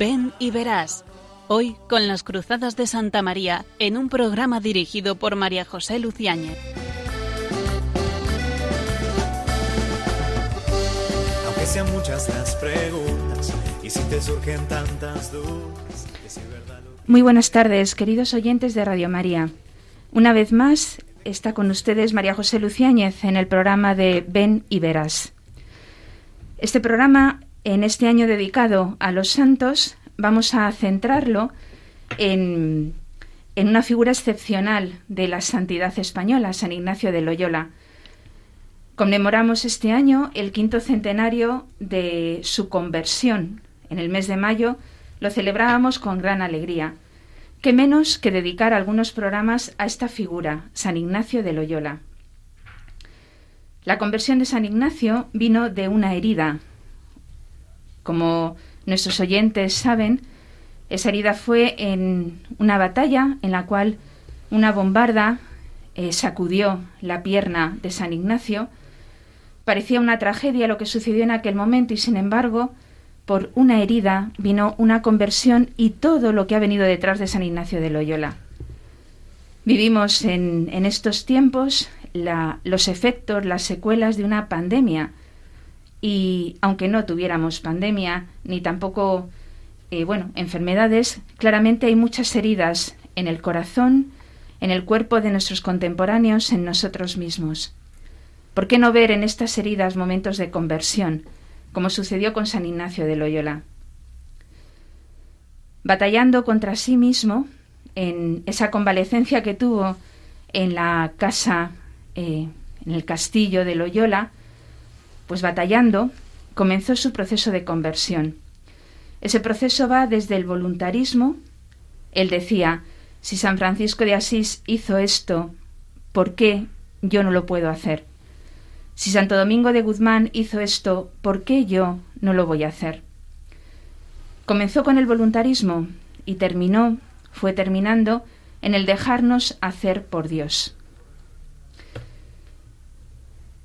Ven y verás. Hoy con las Cruzadas de Santa María en un programa dirigido por María José Luciáñez. Aunque sean muchas las preguntas y si te surgen tantas dudas. Muy buenas tardes, queridos oyentes de Radio María. Una vez más está con ustedes María José Luciáñez en el programa de Ven y Verás. Este programa, en este año dedicado a los santos, vamos a centrarlo en, en una figura excepcional de la santidad española, San Ignacio de Loyola. Conmemoramos este año el quinto centenario de su conversión. En el mes de mayo lo celebrábamos con gran alegría. ¿Qué menos que dedicar algunos programas a esta figura, San Ignacio de Loyola? La conversión de San Ignacio vino de una herida. Como nuestros oyentes saben, esa herida fue en una batalla en la cual una bombarda eh, sacudió la pierna de San Ignacio. Parecía una tragedia lo que sucedió en aquel momento y sin embargo por una herida vino una conversión y todo lo que ha venido detrás de San Ignacio de Loyola. Vivimos en, estos tiempos los efectos, las secuelas de una pandemia. Y aunque no tuviéramos pandemia, ni tampoco, eh, bueno, enfermedades, claramente hay muchas heridas en el corazón, en el cuerpo de nuestros contemporáneos, en nosotros mismos. ¿Por qué no ver en estas heridas momentos de conversión? como sucedió con San Ignacio de Loyola. Batallando contra sí mismo, en esa convalecencia que tuvo en la casa, eh, en el castillo de Loyola, pues batallando, comenzó su proceso de conversión. Ese proceso va desde el voluntarismo. Él decía, si San Francisco de Asís hizo esto, ¿por qué yo no lo puedo hacer? Si Santo Domingo de Guzmán hizo esto, ¿por qué yo no lo voy a hacer? Comenzó con el voluntarismo y terminó, fue terminando, en el dejarnos hacer por Dios.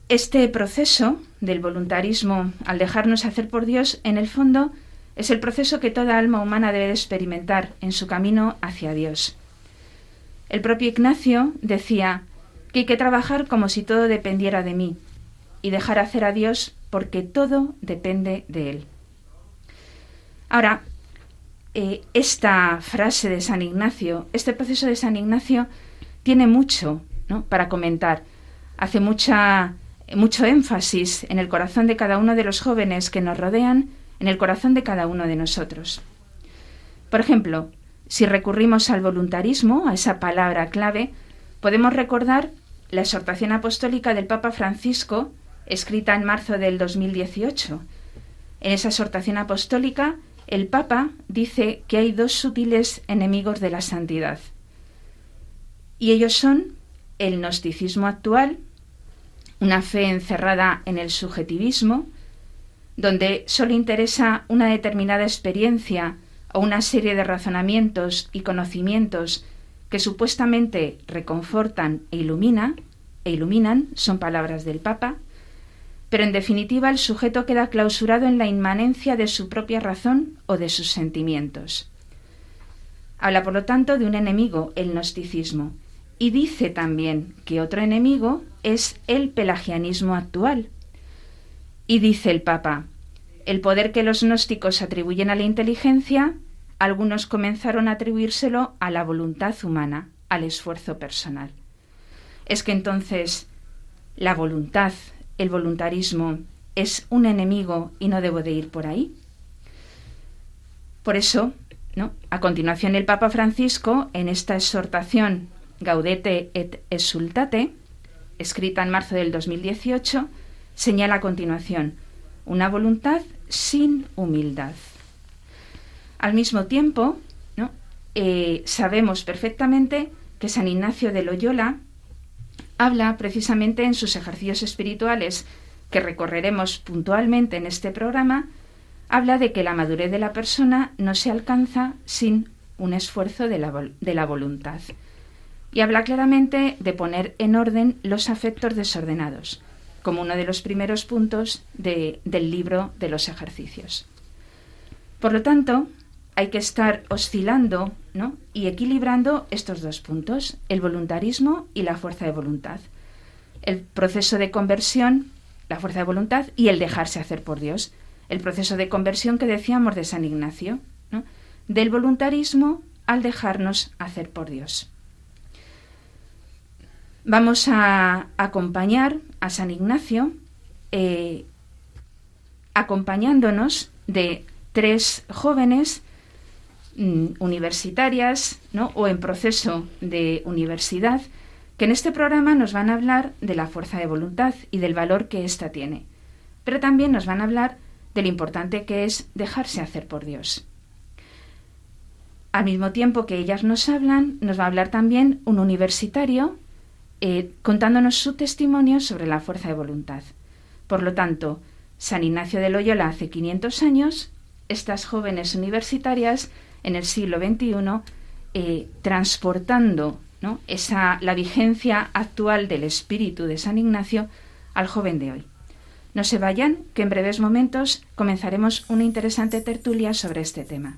Este proceso del voluntarismo al dejarnos hacer por Dios, en el fondo, es el proceso que toda alma humana debe experimentar en su camino hacia Dios. El propio Ignacio decía que hay que trabajar como si todo dependiera de mí, y dejar hacer a Dios porque todo depende de Él. Ahora, eh, esta frase de San Ignacio, este proceso de San Ignacio tiene mucho para comentar. Hace mucha, mucho énfasis en el corazón de cada uno de los jóvenes que nos rodean, en el corazón de cada uno de nosotros. Por ejemplo, si recurrimos al voluntarismo, a esa palabra clave, podemos recordar la exhortación apostólica del Papa Francisco escrita en marzo del 2018. En esa exhortación apostólica, el Papa dice que hay dos sutiles enemigos de la santidad. Y ellos son el gnosticismo actual, una fe encerrada en el subjetivismo, donde solo interesa una determinada experiencia o una serie de razonamientos y conocimientos que supuestamente reconfortan e, ilumina, e iluminan, son palabras del Papa, pero en definitiva el sujeto queda clausurado en la inmanencia de su propia razón o de sus sentimientos. Habla, por lo tanto, de un enemigo, el gnosticismo, y dice también que otro enemigo es el pelagianismo actual. Y dice el Papa, el poder que los gnósticos atribuyen a la inteligencia, algunos comenzaron a atribuírselo a la voluntad humana, al esfuerzo personal. Es que entonces la voluntad, el voluntarismo es un enemigo y no debo de ir por ahí. Por eso, ¿no? a continuación el Papa Francisco, en esta exhortación Gaudete et Exultate, escrita en marzo del 2018, señala a continuación una voluntad sin humildad. Al mismo tiempo, ¿no? Eh, sabemos perfectamente que San Ignacio de Loyola habla precisamente en sus ejercicios espirituales, que recorreremos puntualmente en este programa, habla de que la madurez de la persona no se alcanza sin un esfuerzo de la, de la voluntad. Y habla claramente de poner en orden los afectos desordenados. como uno de los primeros puntos del libro de los ejercicios. Por lo tanto, hay que estar oscilando y equilibrando estos dos puntos, el voluntarismo y la fuerza de voluntad. El proceso de conversión, la fuerza de voluntad y el dejarse hacer por Dios. El proceso de conversión que decíamos de San Ignacio, del voluntarismo al dejarnos hacer por Dios. Vamos a acompañar a San Ignacio eh, acompañándonos de tres jóvenes mm, universitarias o en proceso de universidad que en este programa nos van a hablar de la fuerza de voluntad y del valor que ésta tiene, pero también nos van a hablar de lo importante que es dejarse hacer por Dios. Al mismo tiempo que ellas nos hablan, nos va a hablar también un universitario eh, contándonos su testimonio sobre la fuerza de voluntad. Por lo tanto, San Ignacio de Loyola hace 500 años, estas jóvenes universitarias en el siglo XXI, eh, transportando esa, la vigencia actual del espíritu de San Ignacio al joven de hoy. No se vayan, que en breves momentos comenzaremos una interesante tertulia sobre este tema.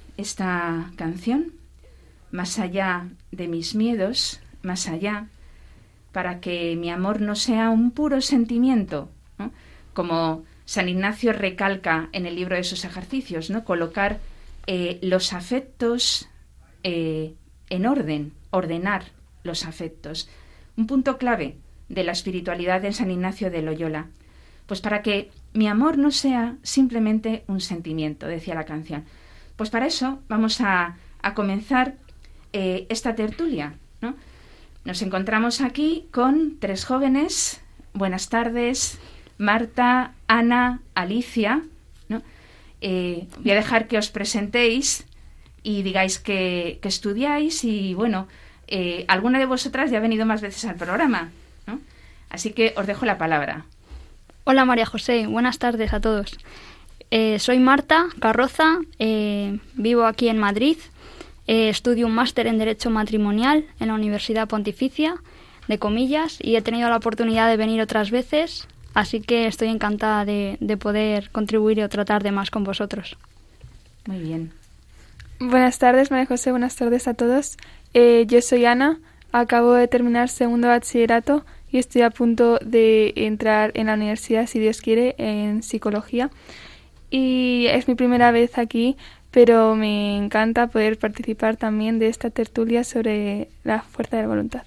esta canción, más allá de mis miedos, más allá, para que mi amor no sea un puro sentimiento, como San Ignacio recalca en el libro de sus ejercicios, ¿no? colocar eh, los afectos eh, en orden, ordenar los afectos. Un punto clave de la espiritualidad de San Ignacio de Loyola. Pues para que mi amor no sea simplemente un sentimiento, decía la canción. Pues para eso vamos a, a comenzar eh, esta tertulia. ¿no? Nos encontramos aquí con tres jóvenes. Buenas tardes, Marta, Ana, Alicia. ¿no? Eh, voy a dejar que os presentéis y digáis que, estudiáis y bueno, eh, alguna de vosotras ya ha venido más veces al programa. ¿no? Así que os dejo la palabra. Hola María José, buenas tardes a todos. Soy Marta Carroza, vivo aquí en Madrid eh, estudio un máster en Derecho Matrimonial en la Universidad Pontificia, de comillas, y he tenido la oportunidad de venir otras veces, así que estoy encantada de, poder contribuir o tratar de más con vosotros. Muy bien. Buenas tardes, María José, buenas tardes a todos. Eh, yo soy Ana, acabo de terminar segundo bachillerato y estoy a punto de entrar en la universidad, si Dios quiere, en psicología. Y es mi primera vez aquí, pero me encanta poder participar también de esta tertulia sobre la fuerza de la voluntad.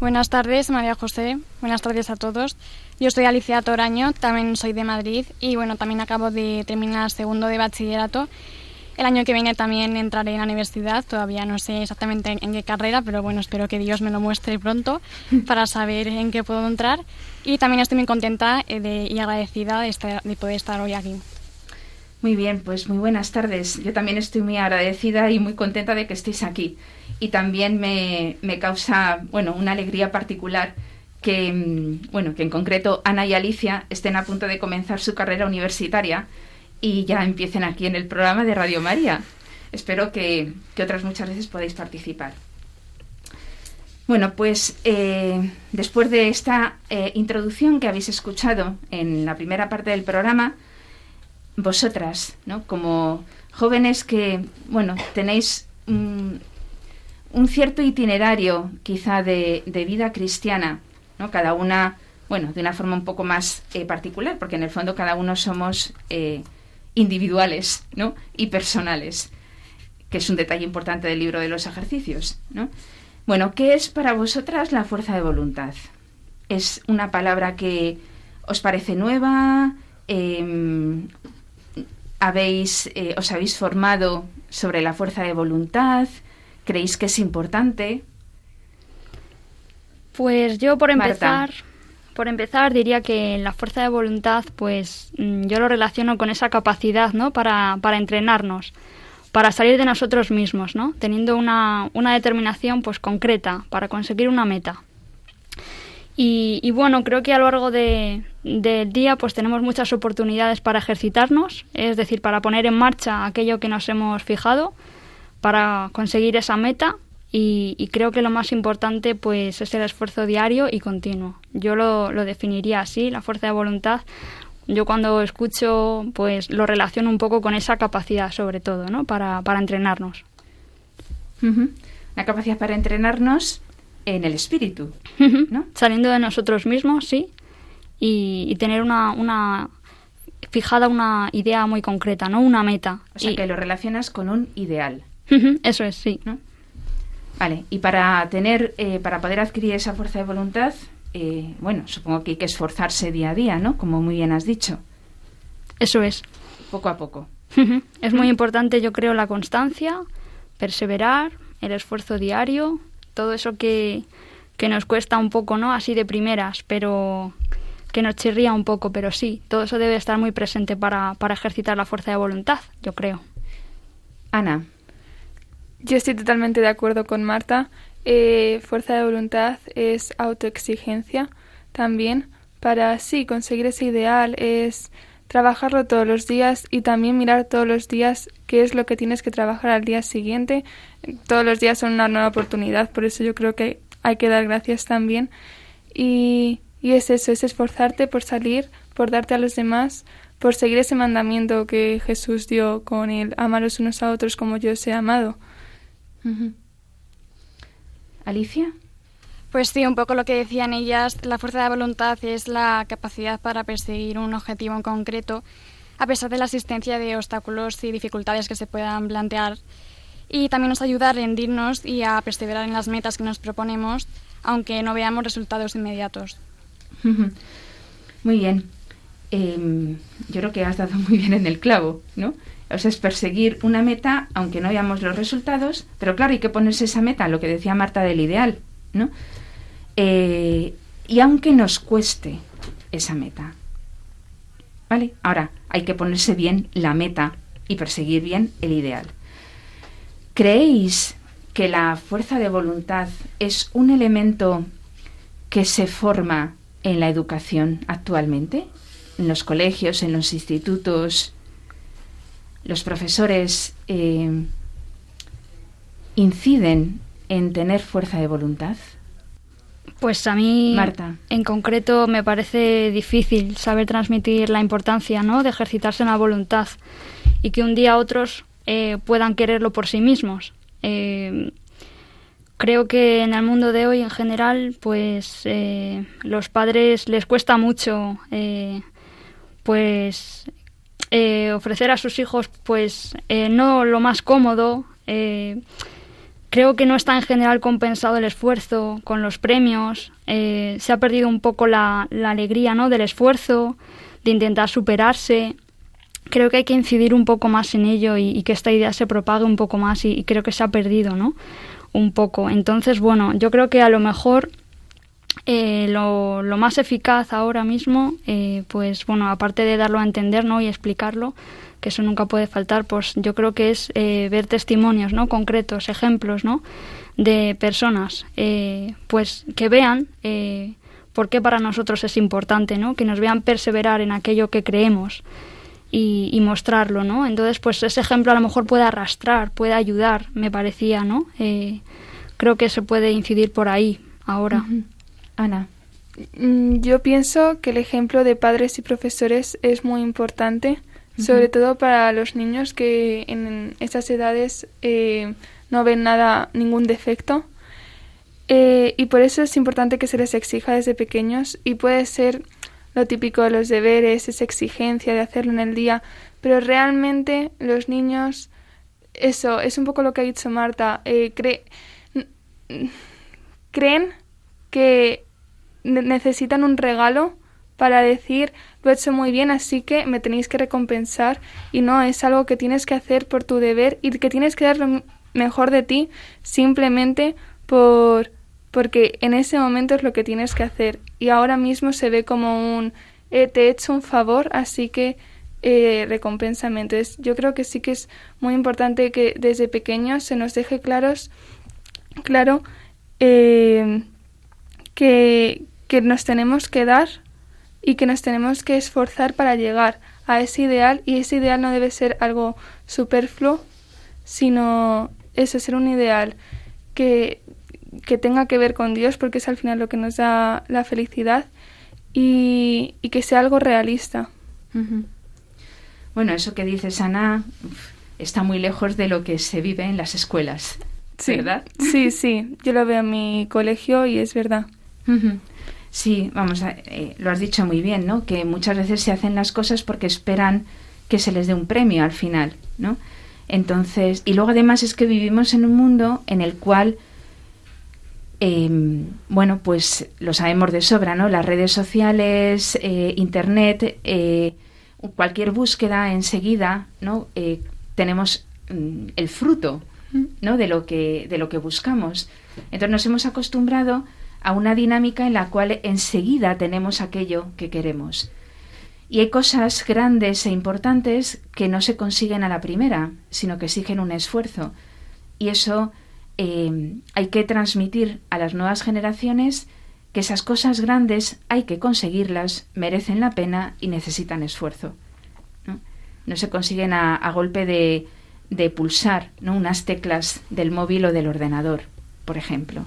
Buenas tardes, María José. Buenas tardes a todos. Yo soy Alicia Toraño, también soy de Madrid y bueno, también acabo de terminar segundo de bachillerato. El año que viene también entraré en la universidad, todavía no sé exactamente en, qué carrera, pero bueno, espero que Dios me lo muestre pronto para saber en qué puedo entrar. Y también estoy muy contenta eh, de, y agradecida de, de poder estar hoy aquí. Muy bien, pues muy buenas tardes. Yo también estoy muy agradecida y muy contenta de que estéis aquí. Y también me, causa, bueno, una alegría particular que, mm, bueno, que en concreto Ana y Alicia estén a punto de comenzar su carrera universitaria y ya empiecen aquí en el programa de Radio María. Espero que, otras muchas veces podáis participar. Bueno, pues eh, después de esta eh, introducción que habéis escuchado en la primera parte del programa, vosotras, ¿no? Como jóvenes que, bueno, tenéis un, cierto itinerario quizá de, vida cristiana, ¿no? Cada una, bueno, de una forma un poco más eh, particular, porque en el fondo cada uno somos individuales, ¿no? Y personales, que es un detalle importante del libro de los ejercicios, ¿no? Bueno, ¿qué es para vosotras la fuerza de voluntad? ¿Es una palabra que os parece nueva? Em, habéis, eh, os habéis formado sobre la fuerza de voluntad, creéis que es importante. Pues yo por empezar, por empezar diría que la fuerza de voluntad, pues mm, yo lo relaciono con esa capacidad, ¿no? Para, para entrenarnos, para salir de nosotros mismos, ¿no? Teniendo una, una determinación, pues concreta para conseguir una meta. Y, bueno, creo que a lo largo del día pues tenemos muchas oportunidades para ejercitarnos, es decir, para poner en marcha aquello que nos hemos fijado, para conseguir esa meta y, creo que lo más importante pues es el esfuerzo diario y continuo. Yo lo, definiría así, la fuerza de voluntad. Yo cuando escucho pues lo relaciono un poco con esa capacidad sobre todo, ¿no? Para, para entrenarnos. La capacidad para entrenarnos en el espíritu, ¿no? Saliendo de nosotros mismos, sí, y, tener una, una, fijada una idea muy concreta, ¿no? Una meta. O sea, que lo relacionas con un ideal. Eso es, sí. Vale, y para tener, eh, para poder adquirir esa fuerza de voluntad, eh, bueno, supongo que hay que esforzarse día a día, ¿no? Como muy bien has dicho. Eso es. Poco a poco. es muy importante, yo creo, la constancia, perseverar, el esfuerzo diario, todo eso que, nos cuesta un poco, ¿no? Así de primeras, pero que nos chirría un poco, pero sí, todo eso debe estar muy presente para, para ejercitar la fuerza de voluntad, yo creo. Ana. Yo estoy totalmente de acuerdo con Marta. Eh, fuerza de voluntad es autoexigencia también. Para sí conseguir ese ideal es trabajarlo todos los días y también mirar todos los días qué es lo que tienes que trabajar al día siguiente. Todos los días son una nueva oportunidad, por eso yo creo que hay que dar gracias también. Y, y es eso, es esforzarte por salir, por darte a los demás, por seguir ese mandamiento que Jesús dio con el amar los unos a otros como yo os he amado. Alicia. Pues sí, un poco lo que decían ellas, la fuerza de voluntad es la capacidad para perseguir un objetivo en concreto, a pesar de la existencia de obstáculos y dificultades que se puedan plantear. Y también nos ayuda a rendirnos y a perseverar en las metas que nos proponemos, aunque no veamos resultados inmediatos. Muy bien. Em, yo creo que has dado muy bien en el clavo, ¿no? O sea, es perseguir una meta, aunque no veamos los resultados, pero claro, hay que ponerse esa meta, lo que decía Marta del ideal, ¿no? Eh, y aunque nos cueste esa meta. ¿Vale? Ahora, hay que ponerse bien la meta y perseguir bien el ideal. ¿Creéis que la fuerza de voluntad es un elemento que se forma en la educación actualmente? En los colegios, en los institutos, los profesores eh, inciden en tener fuerza de voluntad. Pues a mí, Marta. en concreto, me parece difícil saber transmitir la importancia ¿no? de ejercitarse en la voluntad y que un día otros eh, puedan quererlo por sí mismos. Eh, creo que en el mundo de hoy, en general, pues eh, los padres les cuesta mucho, pues ofrecer a sus hijos, pues no lo más cómodo Creo que no está en general compensado el esfuerzo con los premios. Eh, se ha perdido un poco la, alegría ¿no? del esfuerzo, de intentar superarse. Creo que hay que incidir un poco más en ello y, que esta idea se propague un poco más y, creo que se ha perdido ¿no? un poco. Entonces, bueno, yo creo que a lo mejor eh, lo, más eficaz ahora mismo, eh, pues bueno, aparte de darlo a entender ¿no? y explicarlo, que eso nunca puede faltar, pues yo creo que es eh, ver testimonios, ¿no? Concretos, ejemplos, ¿no? De personas, eh, pues que vean eh, por qué para nosotros es importante, ¿no? Que nos vean perseverar en aquello que creemos y, mostrarlo, ¿no? Entonces, pues ese ejemplo a lo mejor puede arrastrar, puede ayudar, me parecía, ¿no? creo que se puede incidir por ahí ahora. Ana. Mm, yo pienso que el ejemplo de padres y profesores es muy importante sobre todo para los niños que en estas edades eh, no ven nada, ningún defecto. Eh, y por eso es importante que se les exija desde pequeños y puede ser lo típico de los deberes, esa exigencia de hacerlo en el día, pero realmente los niños, eso es un poco lo que ha dicho Marta, eh, creen que necesitan un regalo para decir lo he hecho muy bien, así que me tenéis que recompensar y no es algo que tienes que hacer por tu deber y que tienes que dar lo mejor de ti simplemente por porque en ese momento es lo que tienes que hacer y ahora mismo se ve como un eh, te he hecho un favor, así que eh, recompénsame. Entonces yo creo que sí que es muy importante que desde pequeños se nos deje claros, claro eh, que, que nos tenemos que dar y que nos tenemos que esforzar para llegar a ese ideal y ese ideal no debe ser algo superfluo, sino eso, ser un ideal que, que tenga que ver con Dios porque es al final lo que nos da la felicidad y, y que sea algo realista. Bueno, eso que dices, Ana, está muy lejos de lo que se vive en las escuelas, ¿verdad? Sí, sí, yo lo veo en mi colegio y es verdad. Sí, vamos, a, eh, lo has dicho muy bien, ¿no? Que muchas veces se hacen las cosas porque esperan que se les dé un premio al final, ¿no? Entonces, y luego además es que vivimos en un mundo en el cual, em, bueno, pues lo sabemos de sobra, ¿no? Las redes sociales, eh, Internet, eh, cualquier búsqueda enseguida, ¿no? tenemos mm, el fruto, ¿no? De lo que de lo que buscamos. Entonces nos hemos acostumbrado a una dinámica en la cual enseguida tenemos aquello que queremos. Y hay cosas grandes e importantes que no se consiguen a la primera, sino que exigen un esfuerzo. Y eso eh, hay que transmitir a las nuevas generaciones que esas cosas grandes hay que conseguirlas, merecen la pena y necesitan esfuerzo. No, se consiguen a, golpe de, de pulsar ¿no? unas teclas del móvil o del ordenador, por ejemplo.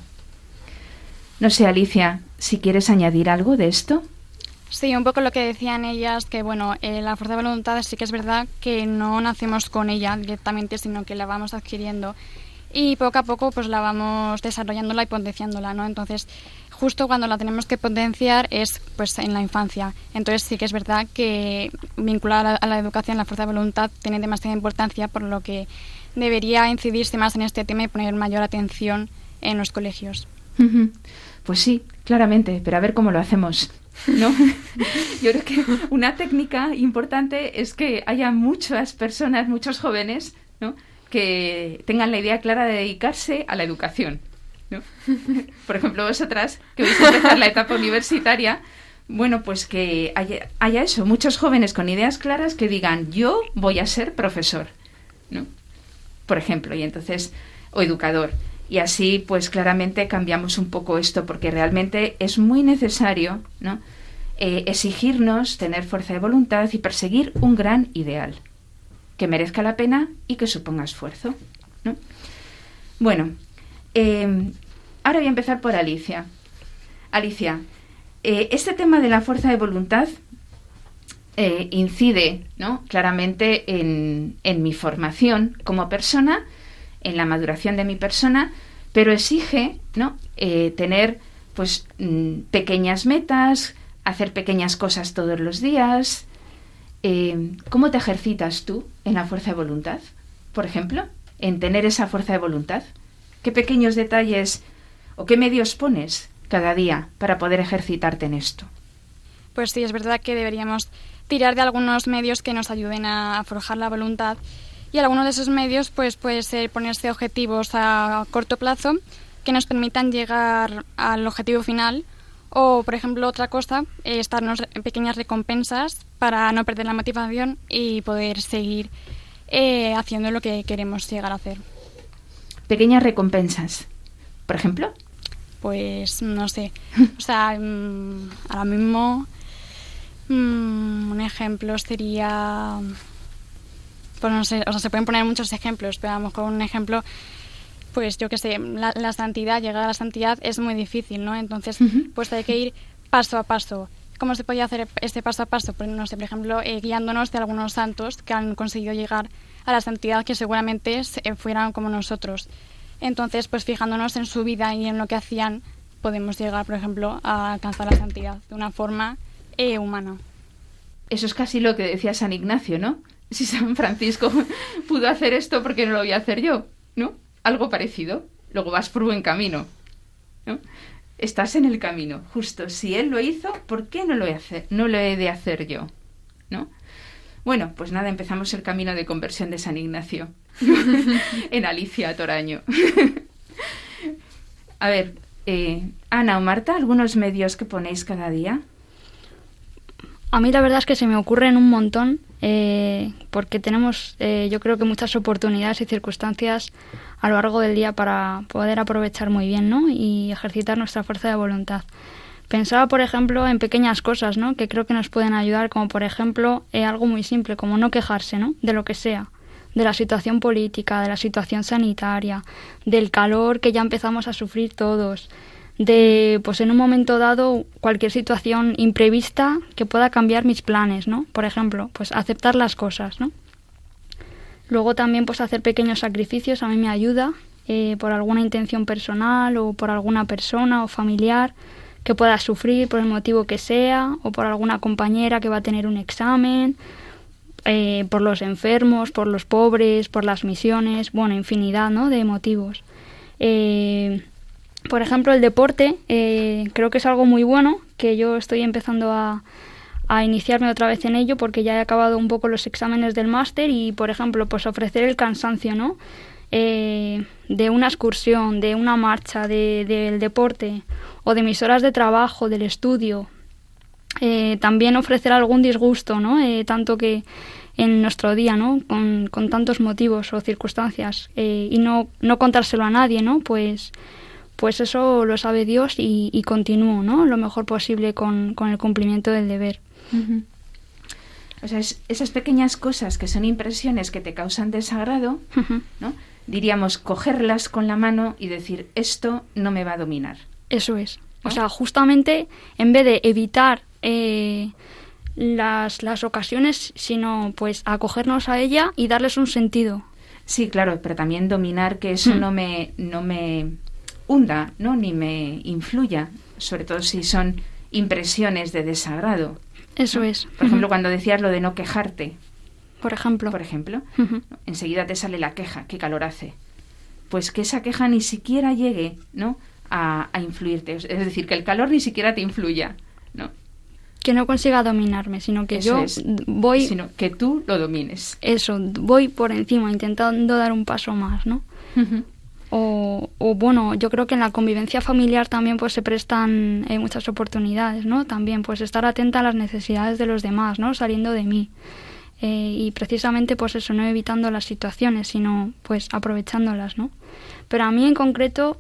No sé, Alicia, si quieres añadir algo de esto. Sí, un poco lo que decían ellas, que bueno, eh, la fuerza de voluntad sí que es verdad que no nacemos con ella directamente, sino que la vamos adquiriendo y poco a poco pues la vamos desarrollándola y potenciándola, ¿no? Entonces, justo cuando la tenemos que potenciar es pues en la infancia. Entonces sí que es verdad que vincular a la, educación la fuerza de voluntad tiene demasiada importancia, por lo que debería incidirse más en este tema y poner mayor atención en los colegios. Pues sí, claramente, pero a ver cómo lo hacemos. ¿No? Yo creo que una técnica importante es que haya muchas personas, muchos jóvenes, ¿no? que tengan la idea clara de dedicarse a la educación. ¿no? Por ejemplo, vosotras, que vais a empezar la etapa universitaria, bueno, pues que haya, haya, eso, muchos jóvenes con ideas claras que digan, yo voy a ser profesor, ¿no? Por ejemplo, y entonces, o educador. Y así, pues claramente cambiamos un poco esto, porque realmente es muy necesario. Eh, exigirnos tener fuerza de voluntad y perseguir un gran ideal, que merezca la pena y que suponga esfuerzo. ¿no? Bueno, eh, ahora voy a empezar por Alicia. Alicia, eh, este tema de la fuerza de voluntad incide ¿no? claramente en, en mi formación como persona en la maduración de mi persona, pero exige ¿no? Eh, tener pues mm, pequeñas metas, hacer pequeñas cosas todos los días. Eh, ¿Cómo te ejercitas tú en la fuerza de voluntad, por ejemplo? En tener esa fuerza de voluntad. ¿Qué pequeños detalles o qué medios pones cada día para poder ejercitarte en esto? Pues sí, es verdad que deberíamos tirar de algunos medios que nos ayuden a forjar la voluntad y alguno de esos medios pues puede ser ponerse objetivos a corto plazo que nos permitan llegar al objetivo final o por ejemplo otra cosa es darnos pequeñas recompensas para no perder la motivación y poder seguir eh, haciendo lo que queremos llegar a hacer. Pequeñas recompensas por ejemplo. Pues no sé. O sea mm, ahora mismo mm, un ejemplo sería pues no sé, o sea, se pueden poner muchos ejemplos, pero a lo mejor un ejemplo, pues yo qué sé, la, santidad, llegar a la santidad es muy difícil, ¿no? Entonces, pues hay que ir paso a paso, cómo se podía hacer este paso a paso, pues no sé, por ejemplo, eh, guiándonos de algunos santos que han conseguido llegar a la santidad que seguramente eh, fueran como nosotros. Entonces, pues fijándonos en su vida y en lo que hacían, podemos llegar, por ejemplo, a alcanzar la santidad de una forma eh, humana. Eso es casi lo que decía San Ignacio, ¿no? Si San Francisco pudo hacer esto, ¿por qué no lo voy a hacer yo? ¿No? Algo parecido. Luego vas por buen camino. ¿no? Estás en el camino, justo. Si él lo hizo, ¿por qué no lo, he, no lo he de hacer yo? ¿No? Bueno, pues nada, empezamos el camino de conversión de San Ignacio en Alicia Toraño. A ver, eh, Ana o Marta, ¿algunos medios que ponéis cada día? A mí la verdad es que se me ocurren un montón eh, porque tenemos eh, yo creo que muchas oportunidades y circunstancias a lo largo del día para poder aprovechar muy bien ¿no? y ejercitar nuestra fuerza de voluntad. Pensaba, por ejemplo, en pequeñas cosas ¿no? que creo que nos pueden ayudar, como por ejemplo eh, algo muy simple, como no quejarse ¿no? de lo que sea, de la situación política, de la situación sanitaria, del calor que ya empezamos a sufrir todos, de, pues en un momento dado, cualquier situación imprevista que pueda cambiar mis planes, ¿no? Por ejemplo, pues aceptar las cosas, ¿no? Luego también, pues hacer pequeños sacrificios a mí me ayuda eh, por alguna intención personal o por alguna persona o familiar que pueda sufrir por el motivo que sea o por alguna compañera que va a tener un examen, eh, por los enfermos, por los pobres, por las misiones, bueno, infinidad, ¿no? De motivos. Eh, por ejemplo, el deporte eh, creo que es algo muy bueno, que yo estoy empezando a, a, iniciarme otra vez en ello porque ya he acabado un poco los exámenes del máster y, por ejemplo, pues ofrecer el cansancio, ¿no? Eh, de una excursión, de una marcha, del de, deporte o de mis horas de trabajo, del estudio. Eh, también ofrecer algún disgusto, ¿no? Eh, tanto que en nuestro día, ¿no? Con, con tantos motivos o circunstancias eh, y no, no contárselo a nadie, ¿no? Pues pues eso lo sabe Dios y, y continúo, ¿no? Lo mejor posible con, con el cumplimiento del deber. Uh -huh. O sea, es, esas pequeñas cosas que son impresiones que te causan desagrado, uh -huh. ¿no? Diríamos, cogerlas con la mano y decir, esto no me va a dominar. Eso es. ¿No? O sea, justamente en vez de evitar eh, las, las ocasiones, sino pues acogernos a ella y darles un sentido. Sí, claro, pero también dominar que eso mm. no me, no me hunda, ¿no? Ni me influya, sobre todo si son impresiones de desagrado. Eso ¿no? es. Por ejemplo, cuando decías lo de no quejarte. Por ejemplo. Por ejemplo, uh -huh. enseguida te sale la queja, qué calor hace. Pues que esa queja ni siquiera llegue, ¿no? A, a influirte. Es decir, que el calor ni siquiera te influya, ¿no? que no consiga dominarme, sino que Eso yo es. voy... Sino que tú lo domines. Eso, voy por encima, intentando dar un paso más, ¿no? Uh -huh. O, bueno, yo creo que en la convivencia familiar también pues se prestan eh, muchas oportunidades, ¿no? También pues estar atenta a las necesidades de los demás, ¿no? Saliendo de mí. Eh, y precisamente pues eso, no evitando las situaciones, sino pues aprovechándolas, ¿no? Pero a mí en concreto,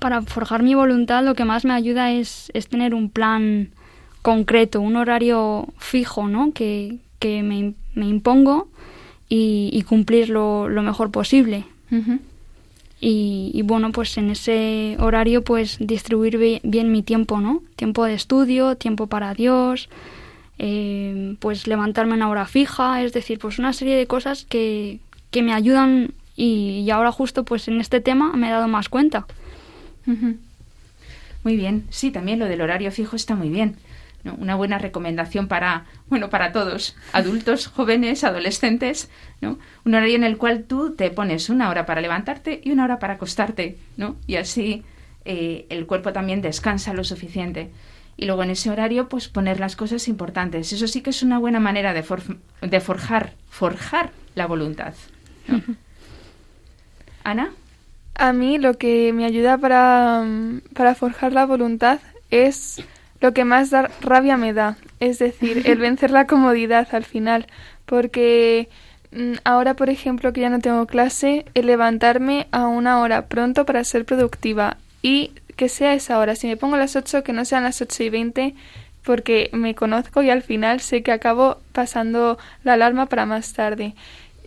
para forjar mi voluntad, lo que más me ayuda es, es tener un plan concreto, un horario fijo, ¿no? Que, que me, me impongo y, cumplirlo lo mejor posible. Uh. Y, y, bueno, pues en ese horario pues distribuir bien, mi tiempo, ¿no? Tiempo de estudio, tiempo para Dios, eh, pues levantarme una hora fija, es decir, pues una serie de cosas que, que me ayudan y, y, ahora justo pues en este tema me he dado más cuenta. Muy bien, sí, también lo del horario fijo está muy bien. ¿No? una buena recomendación para, bueno, para todos, adultos, jóvenes, adolescentes, ¿no? Un horario en el cual tú te pones una hora para levantarte y una hora para acostarte, ¿no? Y así eh, el cuerpo también descansa lo suficiente. Y luego en ese horario, pues poner las cosas importantes. Eso sí que es una buena manera de, for de forjar, forjar la voluntad. ¿no? Ana. A mí lo que me ayuda para, para forjar la voluntad es lo que más rabia me da, es decir, el vencer la comodidad al final, porque mm, ahora, por ejemplo, que ya no tengo clase, el levantarme a una hora pronto para ser productiva y que sea esa hora, si me pongo a las 8, que no sean las 8 y 20, porque me conozco y al final sé que acabo pasando la alarma para más tarde.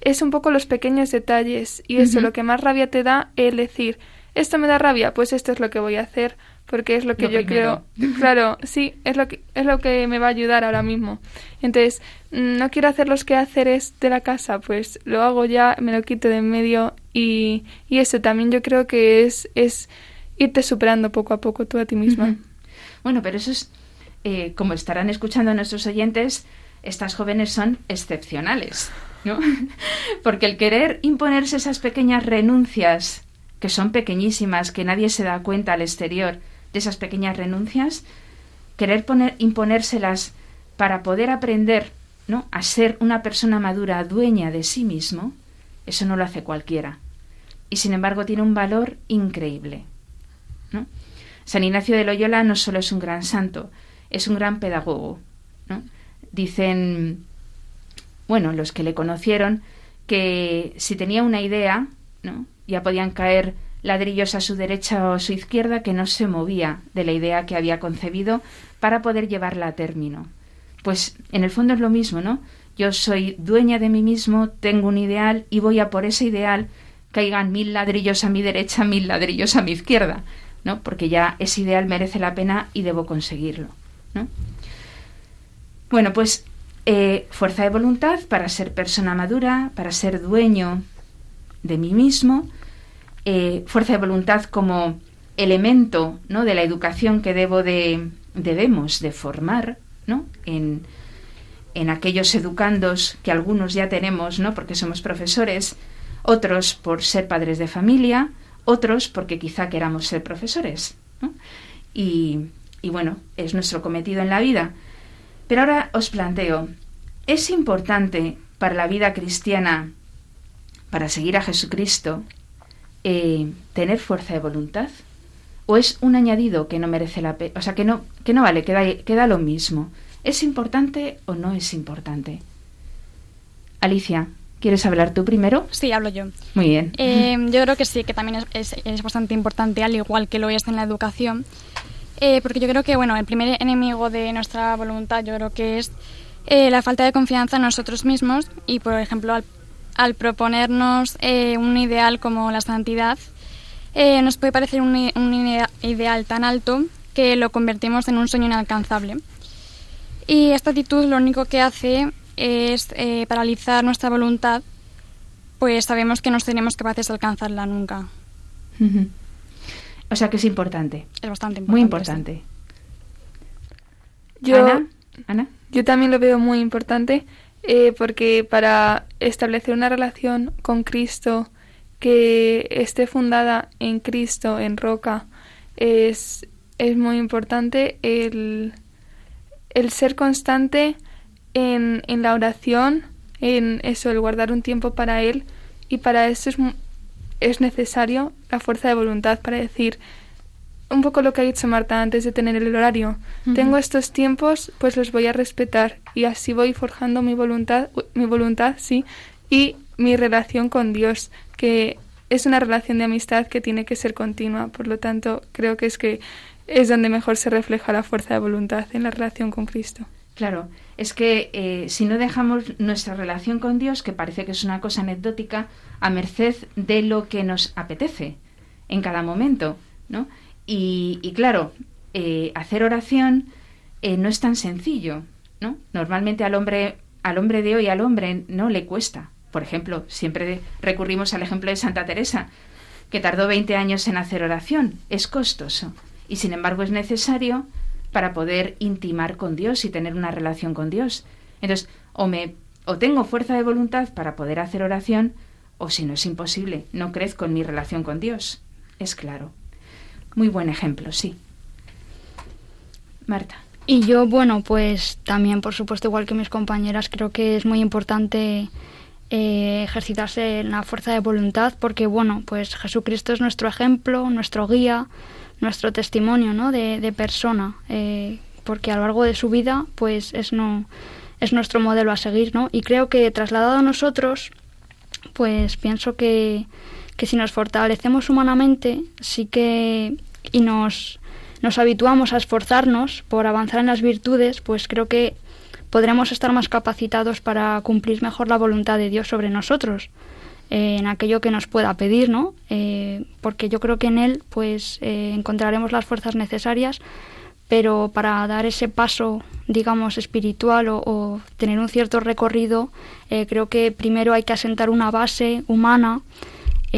Es un poco los pequeños detalles y eso, uh -huh. lo que más rabia te da, el decir, esto me da rabia, pues esto es lo que voy a hacer porque es lo que yo creo. Claro, sí, es lo que es lo que me va a ayudar ahora mismo. Entonces, no quiero hacer los quehaceres de la casa, pues lo hago ya, me lo quito de en medio y, y eso también yo creo que es es irte superando poco a poco tú a ti misma. Bueno, pero eso es eh, como estarán escuchando nuestros oyentes, estas jóvenes son excepcionales, ¿no? Porque el querer imponerse esas pequeñas renuncias, que son pequeñísimas, que nadie se da cuenta al exterior, esas pequeñas renuncias, querer poner, imponérselas para poder aprender ¿no? a ser una persona madura, dueña de sí mismo, eso no lo hace cualquiera. Y sin embargo tiene un valor increíble. ¿no? San Ignacio de Loyola no solo es un gran santo, es un gran pedagogo. ¿no? Dicen, bueno, los que le conocieron, que si tenía una idea, ¿no? ya podían caer ladrillos a su derecha o a su izquierda que no se movía de la idea que había concebido para poder llevarla a término. Pues en el fondo es lo mismo, ¿no? Yo soy dueña de mí mismo, tengo un ideal y voy a por ese ideal, caigan mil ladrillos a mi derecha, mil ladrillos a mi izquierda, ¿no? Porque ya ese ideal merece la pena y debo conseguirlo, ¿no? Bueno, pues eh, fuerza de voluntad para ser persona madura, para ser dueño de mí mismo, eh, fuerza de voluntad como elemento ¿no? de la educación que debo de, debemos de formar ¿no? en, en aquellos educandos que algunos ya tenemos, ¿no? porque somos profesores, otros por ser padres de familia, otros porque quizá queramos ser profesores. Y, y bueno, es nuestro cometido en la vida. Pero ahora os planteo, ¿es importante para la vida cristiana, para seguir a Jesucristo, eh, tener fuerza de voluntad? ¿O es un añadido que no merece la pena? O sea, que no, que no vale, que da, lo mismo. ¿Es importante o no es importante? Alicia, ¿quieres hablar tú primero? Sí, hablo yo. Muy bien. Eh, yo creo que sí, que también es, es, bastante importante, al igual que lo es en la educación. Eh, porque yo creo que, bueno, el primer enemigo de nuestra voluntad yo creo que es la falta de confianza en nosotros mismos y, por ejemplo, al al proponernos eh, un ideal como la santidad, eh, nos puede parecer un, ideal tan alto que lo convertimos en un sueño inalcanzable. Y esta actitud lo único que hace es eh, paralizar nuestra voluntad, pues sabemos que no seremos capaces de alcanzarla nunca. O sea que es importante. Es bastante importante. Muy importante. Yo, ¿Ana? Yo también lo veo muy importante eh, porque para establecer una relación con Cristo que esté fundada en Cristo, en roca, es, es muy importante el, el ser constante en, en, la oración, en eso, el guardar un tiempo para Él, y para eso es, es necesario la fuerza de voluntad para decir, un poco lo que ha dicho Marta antes de tener el horario. Tengo estos tiempos, pues los voy a respetar y así voy forjando mi voluntad, mi voluntad, sí, y mi relación con Dios, que es una relación de amistad que tiene que ser continua. Por lo tanto, creo que es que es donde mejor se refleja la fuerza de voluntad en la relación con Cristo. Claro, es que eh, si no dejamos nuestra relación con Dios, que parece que es una cosa anecdótica, a merced de lo que nos apetece en cada momento, ¿no? Y, claro, eh, hacer oración eh, no es tan sencillo, ¿no? Normalmente al hombre, al hombre de hoy, al hombre no le cuesta. Por ejemplo, siempre recurrimos al ejemplo de Santa Teresa, que tardó 20 años en hacer oración. Es costoso y sin embargo es necesario para poder intimar con Dios y tener una relación con Dios. Entonces, o me o tengo fuerza de voluntad para poder hacer oración, o si no es imposible, no crezco en mi relación con Dios. Es claro. Muy buen ejemplo, sí. Marta. Y yo, bueno, pues también, por supuesto, igual que mis compañeras, creo que es muy importante eh, ejercitarse en la fuerza de voluntad porque, bueno, pues Jesucristo es nuestro ejemplo, nuestro guía, nuestro testimonio, ¿no? De, persona, eh, porque a lo largo de su vida, pues es, no, es nuestro modelo a seguir, ¿no? Y creo que trasladado a nosotros, pues pienso que, que si nos fortalecemos humanamente, sí que y nos, nos habituamos a esforzarnos por avanzar en las virtudes, pues creo que podremos estar más capacitados para cumplir mejor la voluntad de Dios sobre nosotros. en aquello que nos pueda pedir, ¿no? porque yo creo que en Él pues encontraremos las fuerzas necesarias pero para dar ese paso, digamos, espiritual o, tener un cierto recorrido, eh, creo que primero hay que asentar una base humana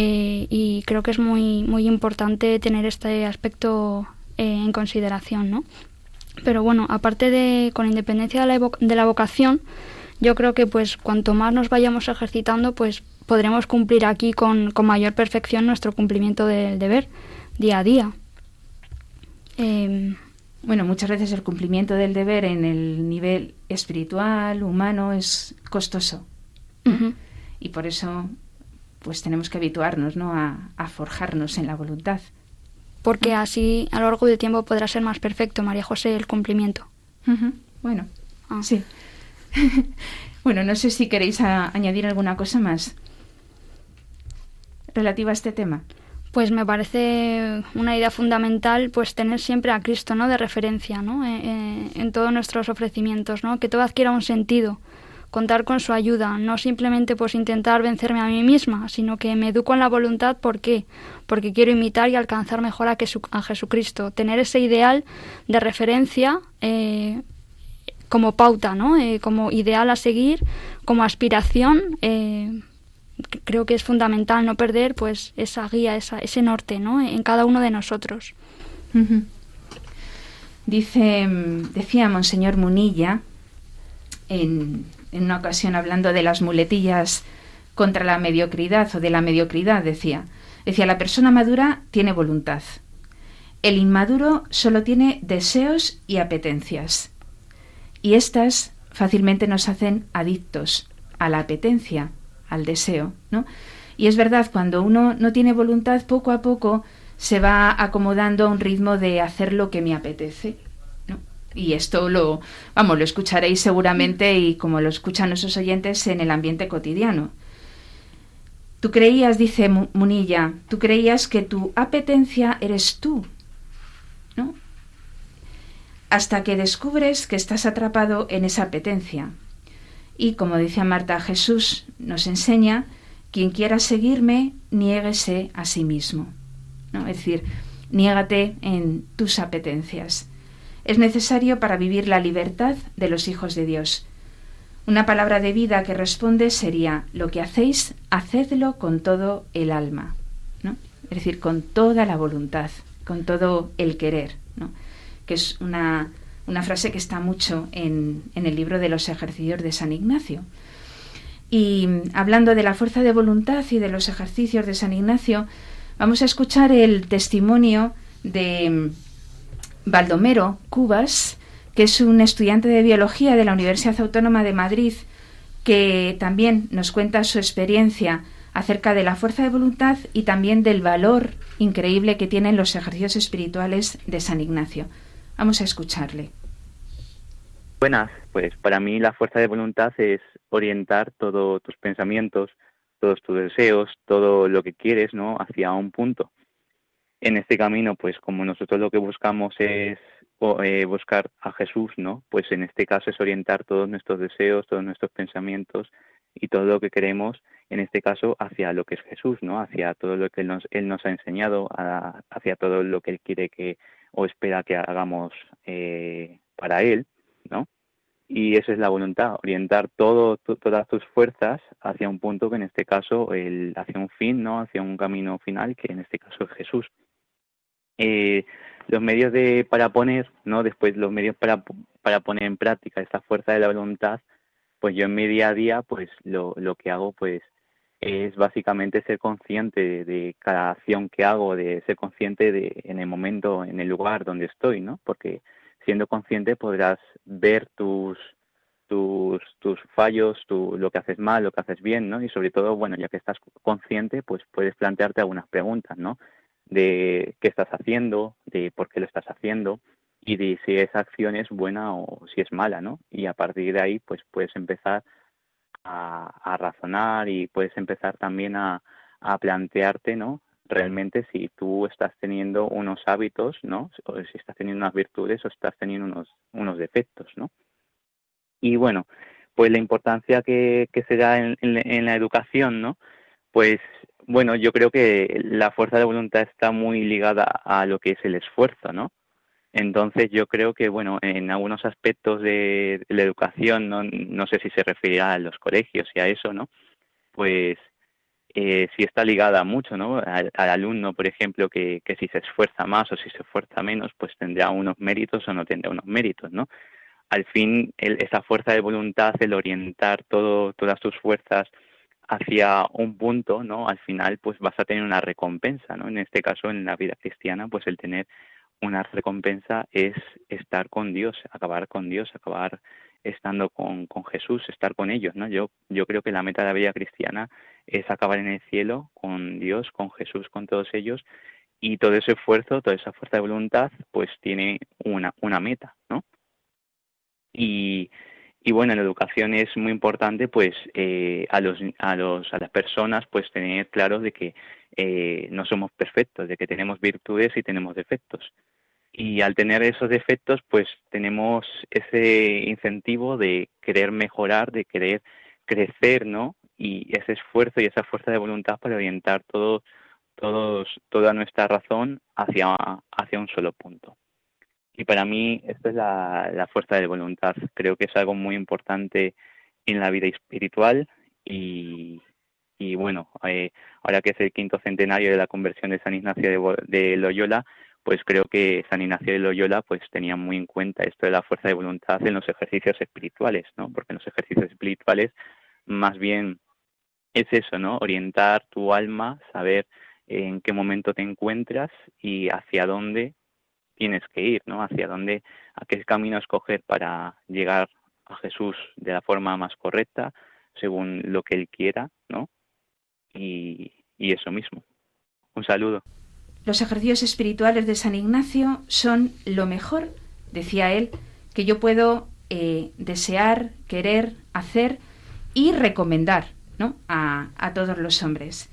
eh, y creo que es muy, muy importante tener este aspecto eh, en consideración, ¿no? Pero bueno, aparte de, con independencia de la, de la vocación, yo creo que pues cuanto más nos vayamos ejercitando, pues podremos cumplir aquí con, con mayor perfección nuestro cumplimiento del deber día a día. Em, bueno, muchas veces el cumplimiento del deber en el nivel espiritual, humano, es costoso. Y por eso, pues tenemos que habituarnos, ¿no? A, forjarnos en la voluntad. Porque así, a lo largo del tiempo, podrá ser más perfecto, María José, el cumplimiento. Bueno, ah. sí. bueno, no sé si queréis añadir alguna cosa más relativa a este tema. Pues me parece una idea fundamental pues tener siempre a Cristo ¿no? de referencia ¿no? Eh, eh, en todos nuestros ofrecimientos, ¿no? que todo adquiera un sentido, contar con su ayuda, no simplemente pues intentar vencerme a mí misma, sino que me educo en la voluntad, ¿por qué? Porque quiero imitar y alcanzar mejor a, a Jesucristo, tener ese ideal de referencia eh, como pauta, ¿no? como ideal a seguir, como aspiración creo que es fundamental no perder pues esa guía, esa, ese norte, ¿no? En cada uno de nosotros. Dice, decía Monseñor Munilla en, en una ocasión hablando de las muletillas contra la mediocridad o de la mediocridad, decía, decía, la persona madura tiene voluntad. El inmaduro solo tiene deseos y apetencias. Y éstas fácilmente nos hacen adictos a la apetencia al deseo, ¿no? Y es verdad, cuando uno no tiene voluntad, poco a poco se va acomodando a un ritmo de hacer lo que me apetece. Y esto lo, vamos, lo escucharéis seguramente y como lo escuchan nuestros oyentes en el ambiente cotidiano. Tú creías, dice Munilla, tú creías que tu apetencia eres tú, ¿no? Hasta que descubres que estás atrapado en esa apetencia, y como decía Marta, Jesús nos enseña, quien quiera seguirme, niéguese a sí mismo. ¿no? Es decir, niégate en tus apetencias. Es necesario para vivir la libertad de los hijos de Dios. Una palabra de vida que responde sería, lo que hacéis, hacedlo con todo el alma. ¿no? Es decir, con toda la voluntad, con todo el querer, ¿no? que es una una frase que está mucho en, el libro de los ejercicios de San Ignacio. Y hablando de la fuerza de voluntad y de los ejercicios de San Ignacio, vamos a escuchar el testimonio de Baldomero Cubas, que es un estudiante de biología de la Universidad Autónoma de Madrid, que también nos cuenta su experiencia acerca de la fuerza de voluntad y también del valor increíble que tienen los ejercicios espirituales de San Ignacio. Vamos a escucharle. Buenas, pues para mí la fuerza de voluntad es orientar todos tus pensamientos, todos tus deseos, todo lo que quieres, ¿no? Hacia un punto. En este camino, pues como nosotros lo que buscamos es eh, buscar a Jesús, ¿no? Pues en este caso es orientar todos nuestros deseos, todos nuestros pensamientos y todo lo que queremos, en este caso, hacia lo que es Jesús, ¿no? Hacia todo lo que Él nos, él nos ha enseñado, hacia todo lo que Él quiere que o espera que hagamos eh, para Él ¿no? Y esa es la voluntad, orientar todo, todas tus fuerzas hacia un punto que en este caso, el, hacia un fin, ¿no? Hacia un camino final, que en este caso es Jesús. Eh, los medios de para poner, ¿no? Después los medios para, para poner en práctica esta fuerza de la voluntad, pues yo en mi día a día, pues lo, lo que hago, pues es básicamente ser consciente de, de, cada acción que hago, de ser consciente de en el momento, en el lugar donde estoy, ¿no? Porque siendo consciente podrás ver tus tus, tus fallos, tu, lo que haces mal, lo que haces bien, ¿no? Y sobre todo, bueno, ya que estás consciente, pues puedes plantearte algunas preguntas, ¿no? De qué estás haciendo, de por qué lo estás haciendo y de si esa acción es buena o si es mala, ¿no? Y a partir de ahí, pues puedes empezar a, razonar y puedes empezar también a, plantearte, ¿no? realmente si tú estás teniendo unos hábitos, ¿no? O si estás teniendo unas virtudes o estás teniendo unos, unos defectos, ¿no? Y bueno, pues la importancia que, se da en, la educación, ¿no? Pues bueno, yo creo que la fuerza de voluntad está muy ligada a lo que es el esfuerzo, ¿no? Entonces yo creo que, bueno, en algunos aspectos de la educación, no, no sé si se referirá a los colegios y a eso, ¿no? Pues eh, sí está ligada mucho, ¿no? Al, alumno, por ejemplo, que, que si se esfuerza más o si se esfuerza menos, pues tendrá unos méritos o no tendrá unos méritos, ¿no? Al fin, esa fuerza de voluntad, el orientar todo, todas tus fuerzas hacia un punto, ¿no? Al final, pues vas a tener una recompensa, ¿no? En este caso, en la vida cristiana, pues el tener una recompensa es estar con Dios, acabar con Dios, acabar estando con, con Jesús, estar con ellos, ¿no? Yo, yo creo que la meta de la vida cristiana es acabar en el cielo con Dios, con Jesús, con todos ellos, y todo ese esfuerzo, toda esa fuerza de voluntad, pues tiene una, una meta, ¿no? Y, y bueno, en la educación es muy importante, pues, eh, a los, a los, a las personas, pues, tener claro de que eh, no somos perfectos, de que tenemos virtudes y tenemos defectos y al tener esos defectos pues tenemos ese incentivo de querer mejorar, de querer crecer, ¿no? Y ese esfuerzo y esa fuerza de voluntad para orientar todo, todos, toda nuestra razón hacia, hacia un solo punto. Y para mí esto es la, la fuerza de voluntad. Creo que es algo muy importante en la vida espiritual y, y bueno, eh, ahora que es el quinto centenario de la conversión de San Ignacio de Loyola, pues creo que San Ignacio de Loyola pues tenía muy en cuenta esto de la fuerza de voluntad en los ejercicios espirituales, ¿no? Porque en los ejercicios espirituales más bien es eso, ¿no? Orientar tu alma, saber en qué momento te encuentras y hacia dónde tienes que ir, ¿no? Hacia dónde, a qué camino escoger para llegar a Jesús de la forma más correcta, según lo que Él quiera, ¿no? Y, eso mismo. Un saludo. Los ejercicios espirituales de San Ignacio son lo mejor, decía él, que yo puedo eh, desear, querer, hacer y recomendar ¿no? a todos los hombres.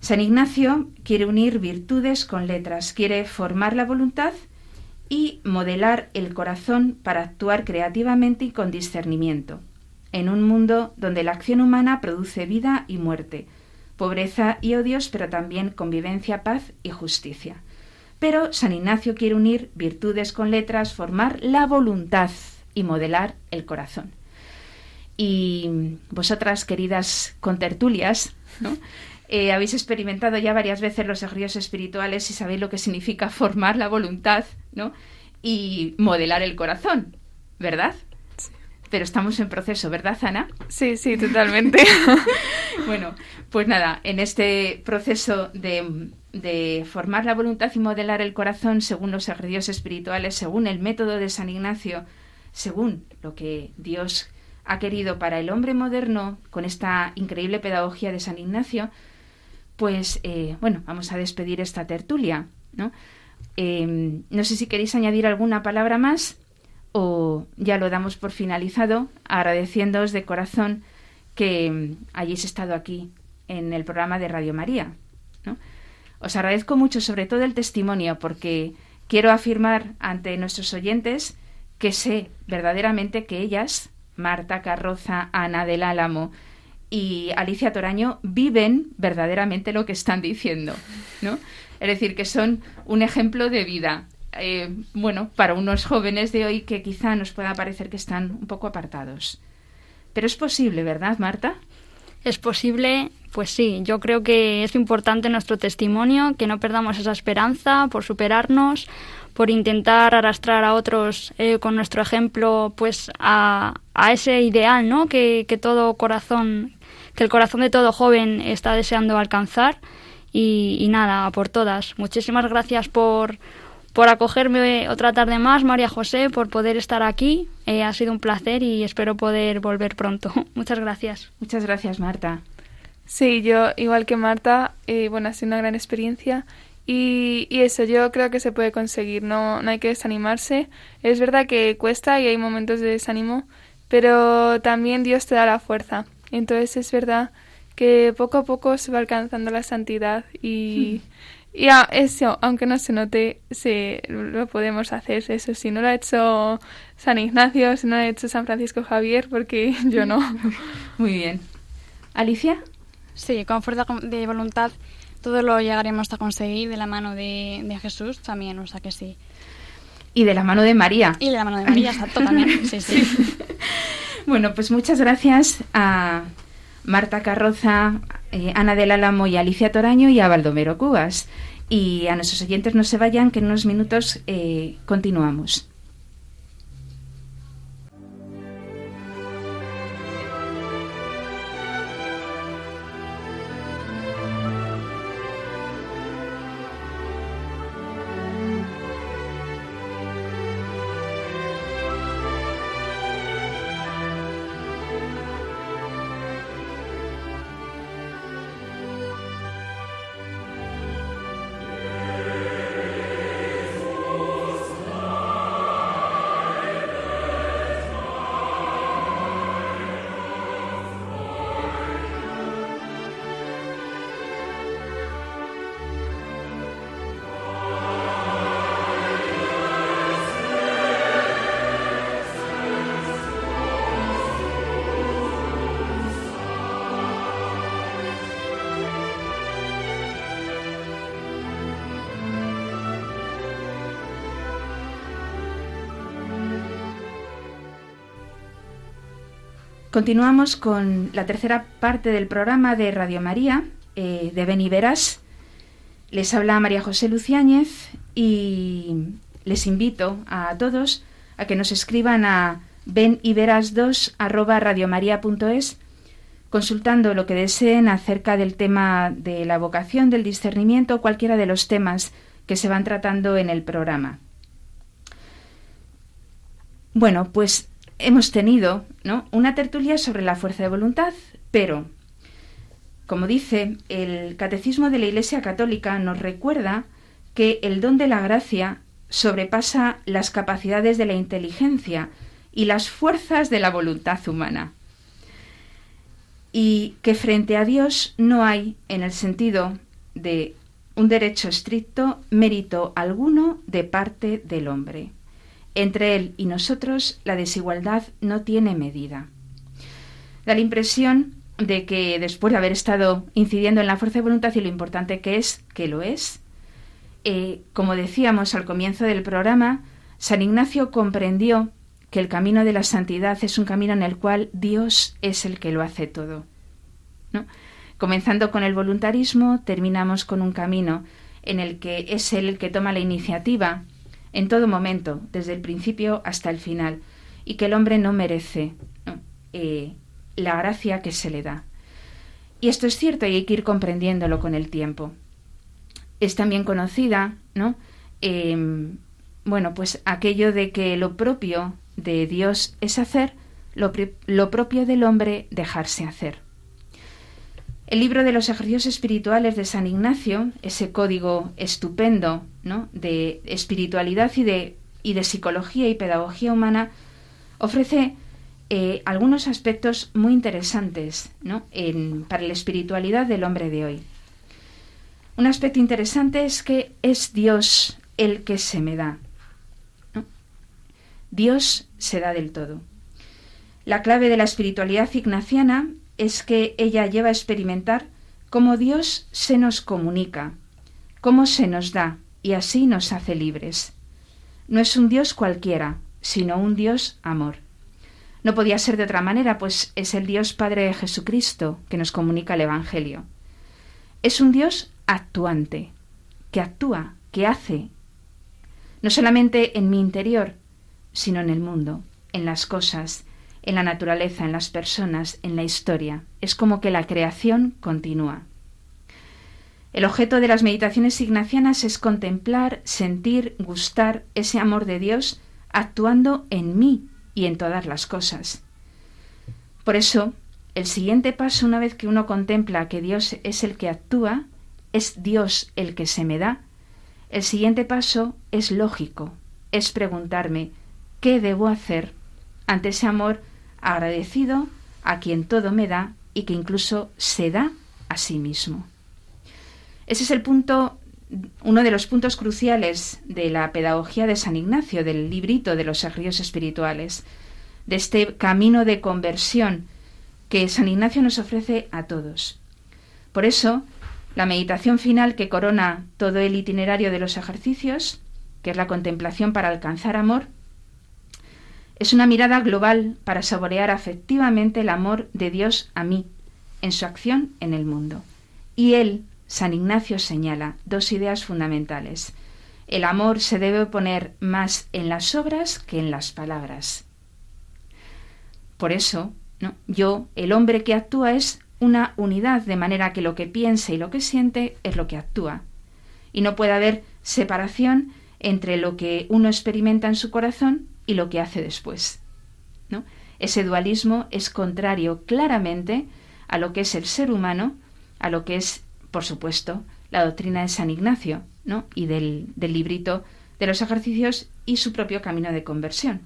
San Ignacio quiere unir virtudes con letras, quiere formar la voluntad y modelar el corazón para actuar creativamente y con discernimiento, en un mundo donde la acción humana produce vida y muerte, pobreza y odios, pero también convivencia, paz y justicia. Pero San Ignacio quiere unir virtudes con letras, formar la voluntad y modelar el corazón. Y vosotras, queridas contertulias, ¿no? Eh, habéis experimentado ya varias veces los ejercicios espirituales y sabéis lo que significa formar la voluntad ¿no? y modelar el corazón, ¿verdad? pero estamos en proceso, ¿verdad, Ana? Sí, sí, totalmente. bueno, pues nada, en este proceso de, formar la voluntad y modelar el corazón según los ejercicios espirituales, según el método de San Ignacio, según lo que Dios ha querido para el hombre moderno, con esta increíble pedagogía de San Ignacio, pues eh, bueno, vamos a despedir esta tertulia, ¿no? Eh, no sé si queréis añadir alguna palabra más o ya lo damos por finalizado, agradeciéndoos de corazón que mm, hayáis estado aquí en el programa de Radio María. Os agradezco mucho sobre todo el testimonio porque quiero afirmar ante nuestros oyentes que sé verdaderamente que ellas, Marta Carroza, Ana del Álamo y Alicia Toraño, viven verdaderamente lo que están diciendo. ¿no? Es decir, que son un ejemplo de vida, eh, bueno, para unos jóvenes de hoy que quizá nos pueda parecer que están un poco apartados. Pero es posible, ¿verdad, Marta? Es posible, pues sí, yo creo que es importante nuestro testimonio, que no perdamos esa esperanza por superarnos, por intentar arrastrar a otros eh, con nuestro ejemplo, pues a, ese ideal, ¿no? Que, todo corazón, que el corazón de todo joven está deseando alcanzar. Y, y nada, por todas. Muchísimas gracias por, por acogerme otra tarde más, María José, por poder estar aquí. Eh, ha sido un placer y espero poder volver pronto. Muchas gracias. Muchas gracias, Marta. Sí, yo, igual que Marta, eh, bueno, ha sido una gran experiencia. Y, y, eso, yo creo que se puede conseguir, no, no hay que desanimarse. Es verdad que cuesta y hay momentos de desánimo, pero también Dios te da la fuerza. Entonces es verdad que poco a poco se va alcanzando la santidad y, y eso, aunque no se note, se, lo podemos hacer. Eso si no lo ha hecho San Ignacio, si no lo ha hecho San Francisco Javier, porque yo no. Muy bien. Alicia. Sí, con fuerza de voluntad todo lo llegaremos a conseguir de la mano de, de Jesús también, o sea que sí. Y de la mano de María. Y de la mano de María, exacto, también. Sí, sí. Bueno, pues muchas gracias a Marta Carroza, eh, Ana del Álamo y Alicia Toraño y a Baldomero Cubas. Y a nuestros oyentes no se vayan, que en unos minutos eh, continuamos. Continuamos con la tercera parte del programa de Radio María, eh, de Beniveras. Les habla María José Luciáñez y les invito a todos a que nos escriban a beniveras2 consultando lo que deseen acerca del tema de la vocación, del discernimiento, cualquiera de los temas que se van tratando en el programa. Bueno, pues hemos tenido ¿no? una tertulia sobre la fuerza de voluntad, pero, como dice el Catecismo de la Iglesia Católica, nos recuerda que el don de la gracia sobrepasa las capacidades de la inteligencia y las fuerzas de la voluntad humana. Y que frente a Dios no hay, en el sentido de un derecho estricto, mérito alguno de parte del hombre. Entre él y nosotros la desigualdad no tiene medida. Da la impresión de que después de haber estado incidiendo en la fuerza de voluntad y lo importante que es, que lo es, eh, como decíamos al comienzo del programa, San Ignacio comprendió que el camino de la santidad es un camino en el cual Dios es el que lo hace todo. Comenzando con el voluntarismo, terminamos con un camino en el que es Él el que toma la iniciativa en todo momento, desde el principio hasta el final, y que el hombre no merece eh, la gracia que se le da. Y esto es cierto y hay que ir comprendiéndolo con el tiempo. Es también conocida, ¿no? Em, bueno, pues aquello de que lo propio de Dios es hacer, lo propio del hombre dejarse hacer. El libro de los ejercicios espirituales de San Ignacio, ese código estupendo ¿no? de espiritualidad y de, y de psicología y pedagogía humana, ofrece eh, algunos aspectos muy interesantes ¿no? para la espiritualidad del hombre de hoy. Un aspecto interesante es que es Dios el que se me da. Dios se da del todo. La clave de la espiritualidad ignaciana es que ella lleva a experimentar cómo Dios se nos comunica, cómo se nos da y así nos hace libres. No es un Dios cualquiera, sino un Dios amor. No podía ser de otra manera, pues es el Dios Padre de Jesucristo que nos comunica el Evangelio. Es un Dios actuante, que actúa, que hace, no solamente en mi interior, sino en el mundo, en las cosas, en la naturaleza, en las personas, en la historia. Es como que la creación continúa. El objeto de las meditaciones ignacianas es contemplar, sentir, gustar ese amor de Dios actuando en mí y en todas las cosas. Por eso, el siguiente paso, una vez que uno contempla que Dios es el que actúa, es Dios el que se me da, el siguiente paso es lógico, es preguntarme, ¿qué debo hacer ante ese amor agradecido a quien todo me da y que incluso se da a sí mismo. Ese es el punto, uno de los puntos cruciales de la pedagogía de San Ignacio, del librito de los ejercicios espirituales, de este camino de conversión que San Ignacio nos ofrece a todos. Por eso, la meditación final que corona todo el itinerario de los ejercicios, que es la contemplación para alcanzar amor, es una mirada global para saborear afectivamente el amor de Dios a mí, en su acción en el mundo. Y él, San Ignacio, señala dos ideas fundamentales. El amor se debe poner más en las obras que en las palabras. Por eso, yo, el hombre que actúa, es una unidad, de manera que lo que piensa y lo que siente es lo que actúa. Y no puede haber separación entre lo que uno experimenta en su corazón y lo que hace después. ¿no? Ese dualismo es contrario claramente a lo que es el ser humano, a lo que es, por supuesto, la doctrina de San Ignacio ¿no? y del, del librito de los ejercicios y su propio camino de conversión.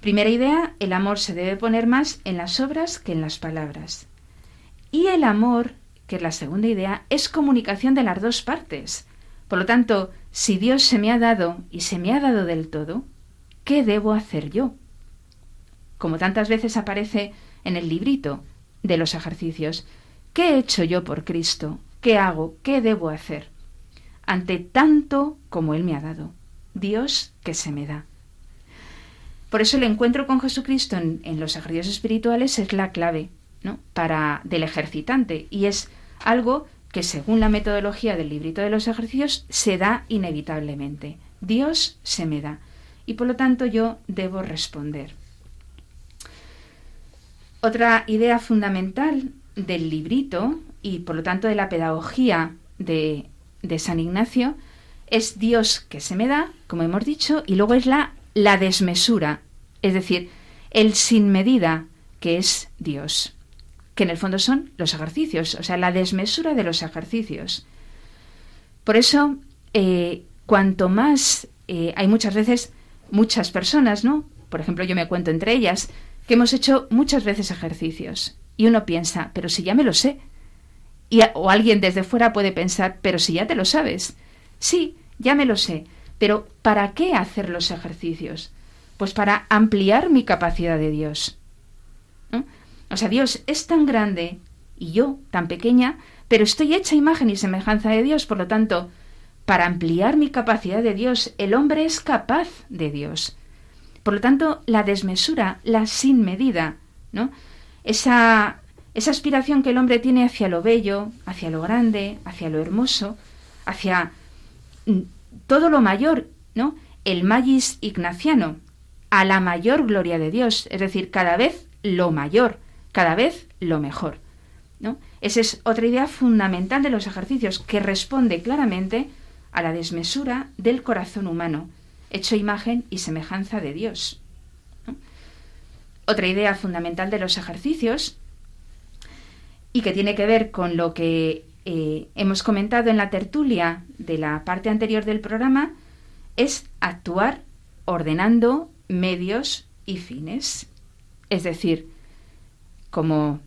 Primera idea, el amor se debe poner más en las obras que en las palabras. Y el amor, que es la segunda idea, es comunicación de las dos partes. Por lo tanto, si Dios se me ha dado y se me ha dado del todo, ¿qué debo hacer yo? Como tantas veces aparece en el librito de los ejercicios, ¿qué he hecho yo por Cristo? ¿Qué hago? ¿Qué debo hacer? Ante tanto como Él me ha dado. Dios que se me da. Por eso el encuentro con Jesucristo en, los ejercicios espirituales es la clave para del ejercitante y es algo que según la metodología del librito de los ejercicios se da inevitablemente. Dios se me da y por lo tanto yo debo responder. Otra idea fundamental del librito y por lo tanto de la pedagogía de, de San Ignacio es Dios que se me da, como hemos dicho, y luego es la, la desmesura, es decir, el sin medida que es Dios que en el fondo son los ejercicios, o sea, la desmesura de los ejercicios. Por eso, eh, cuanto más eh, hay muchas veces muchas personas, ¿no? Por ejemplo, yo me cuento entre ellas que hemos hecho muchas veces ejercicios y uno piensa, pero si ya me lo sé. Y, o alguien desde fuera puede pensar, pero si ya te lo sabes. Sí, ya me lo sé, pero ¿para qué hacer los ejercicios? Pues para ampliar mi capacidad de Dios. O sea, Dios es tan grande y yo tan pequeña, pero estoy hecha imagen y semejanza de Dios, por lo tanto, para ampliar mi capacidad de Dios, el hombre es capaz de Dios. Por lo tanto, la desmesura, la sin medida, ¿no? Esa, esa aspiración que el hombre tiene hacia lo bello, hacia lo grande, hacia lo hermoso, hacia mm, todo lo mayor, ¿no? El magis ignaciano, a la mayor gloria de Dios, es decir, cada vez lo mayor cada vez lo mejor. ¿no? Esa es otra idea fundamental de los ejercicios que responde claramente a la desmesura del corazón humano, hecho imagen y semejanza de Dios. Otra idea fundamental de los ejercicios y que tiene que ver con lo que eh, hemos comentado en la tertulia de la parte anterior del programa es actuar ordenando medios y fines. Es decir, como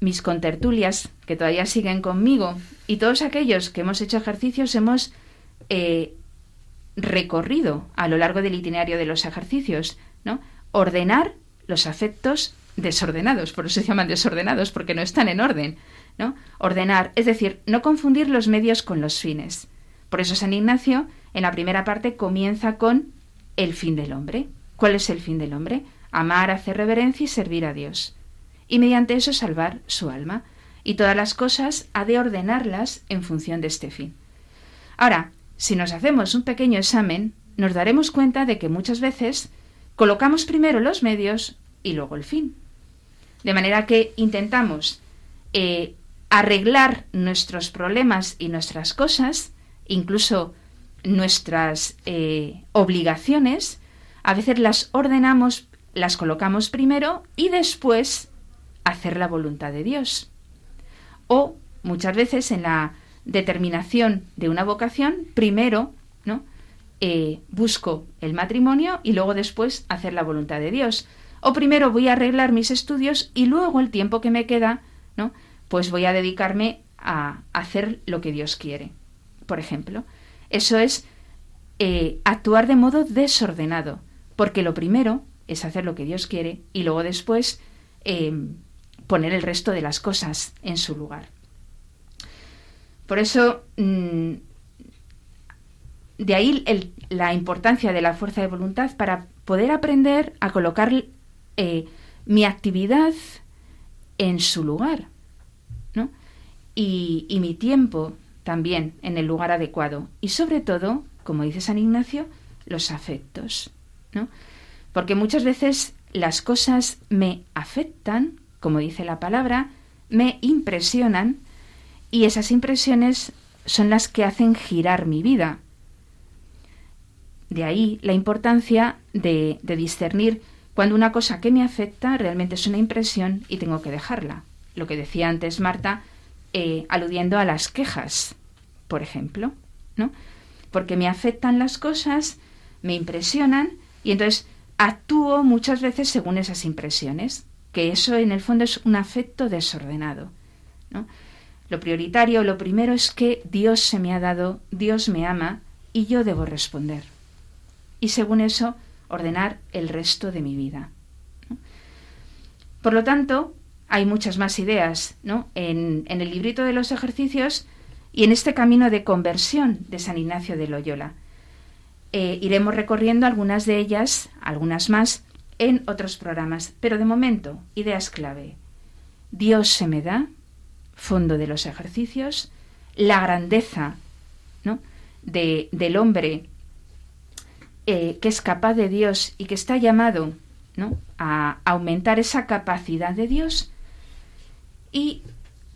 mis contertulias, que todavía siguen conmigo, y todos aquellos que hemos hecho ejercicios hemos eh, recorrido a lo largo del itinerario de los ejercicios, ¿no? Ordenar los afectos desordenados, por eso se llaman desordenados, porque no están en orden, ¿no? Ordenar, es decir, no confundir los medios con los fines. Por eso San Ignacio, en la primera parte, comienza con el fin del hombre. ¿Cuál es el fin del hombre? Amar, hacer reverencia y servir a Dios y mediante eso salvar su alma. Y todas las cosas ha de ordenarlas en función de este fin. Ahora, si nos hacemos un pequeño examen, nos daremos cuenta de que muchas veces colocamos primero los medios y luego el fin. De manera que intentamos eh, arreglar nuestros problemas y nuestras cosas, incluso nuestras eh, obligaciones, a veces las ordenamos, las colocamos primero y después hacer la voluntad de Dios. O muchas veces en la determinación de una vocación, primero. Eh, busco el matrimonio y luego después hacer la voluntad de Dios. O primero voy a arreglar mis estudios y luego el tiempo que me queda, ¿no? Pues voy a dedicarme a hacer lo que Dios quiere. Por ejemplo, eso es eh, actuar de modo desordenado, porque lo primero es hacer lo que Dios quiere y luego después eh, poner el resto de las cosas en su lugar. Por eso, mm, de ahí la importancia de la fuerza de voluntad para poder aprender a colocar eh, mi actividad en su lugar, ¿no? Y, y mi tiempo también en el lugar adecuado. Y sobre todo, como dice San Ignacio, los afectos, ¿no? Porque muchas veces las cosas me afectan, como dice la palabra, me impresionan y esas impresiones son las que hacen girar mi vida. De ahí la importancia de, discernir cuando una cosa que me afecta realmente es una impresión y tengo que dejarla. Lo que decía antes Marta, eh, aludiendo a las quejas, por ejemplo, ¿no? Porque me afectan las cosas, me impresionan y entonces actúo muchas veces según esas impresiones, que eso en el fondo es un afecto desordenado. ¿no? Lo prioritario, lo primero es que Dios se me ha dado, Dios me ama y yo debo responder. Y según eso, ordenar el resto de mi vida. Por lo tanto, hay muchas más ideas ¿no? en, en el librito de los ejercicios y en este camino de conversión de San Ignacio de Loyola. Eh, iremos recorriendo algunas de ellas, algunas más, en otros programas. Pero de momento, ideas clave. Dios se me da, fondo de los ejercicios, la grandeza ¿no? de, del hombre eh, que es capaz de Dios y que está llamado ¿no? a aumentar esa capacidad de Dios. Y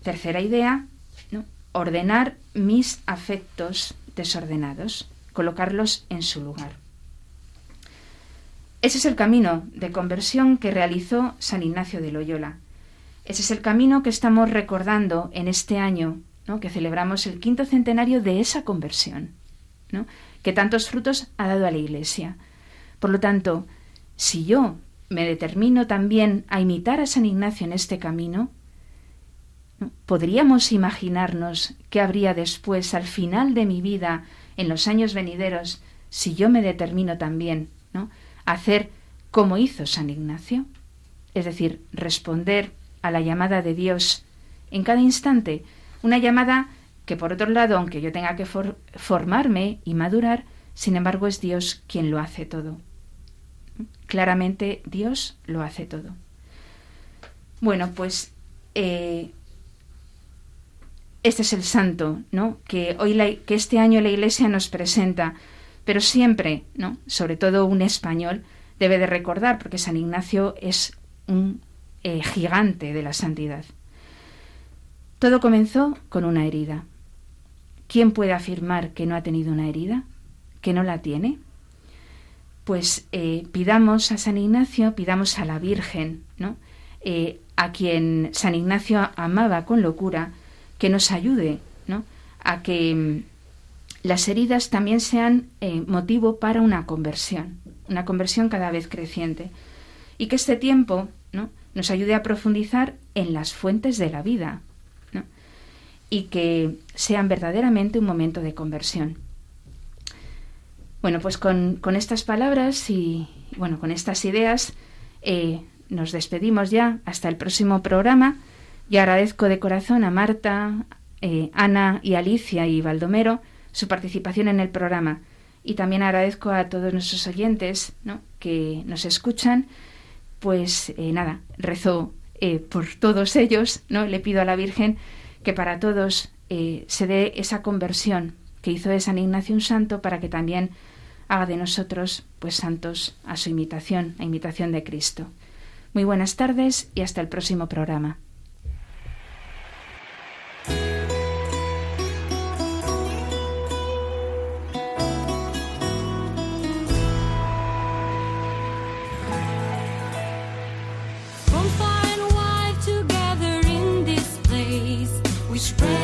tercera idea, ordenar mis afectos desordenados, colocarlos en su lugar. Ese es el camino de conversión que realizó San Ignacio de Loyola. Ese es el camino que estamos recordando en este año, que celebramos el quinto centenario de esa conversión, ¿no? Que tantos frutos ha dado a la Iglesia. Por lo tanto, si yo me determino también a imitar a San Ignacio en este camino, podríamos imaginarnos qué habría después, al final de mi vida, en los años venideros, si yo me determino también ¿no? a hacer como hizo San Ignacio, es decir, responder a la llamada de Dios en cada instante, una llamada que por otro lado, aunque yo tenga que formarme y madurar, sin embargo es Dios quien lo hace todo. Claramente Dios lo hace todo. Bueno, pues eh, este es el santo, ¿no? Que hoy que este año la Iglesia nos presenta, pero siempre, ¿no? Sobre todo un español debe de recordar, porque San Ignacio es un eh, gigante de la santidad. Todo comenzó con una herida. ¿Quién puede afirmar que no ha tenido una herida? ¿Que no la tiene? Pues eh, pidamos a San Ignacio, pidamos a la Virgen, ¿no? Eh, a quien San Ignacio amaba con locura, que nos ayude ¿no? a que mm, las heridas también sean motivo para una conversión, una conversión cada vez creciente. Y que este tiempo ¿no? nos ayude a profundizar en las fuentes de la vida y que sean verdaderamente un momento de conversión. Bueno, pues con, estas palabras y bueno, con estas ideas eh, nos despedimos ya. Hasta el próximo programa. Y agradezco de corazón a Marta, eh, Ana y Alicia y Baldomero su participación en el programa. Y también agradezco a todos nuestros oyentes que nos escuchan. Pues eh, nada, rezo eh, por todos ellos, ¿no? Le pido a la Virgen que para todos eh, se dé esa conversión que hizo de San Ignacio un santo para que también haga de nosotros pues santos a su imitación, a imitación de Cristo. Muy buenas tardes y hasta el próximo programa. Seek to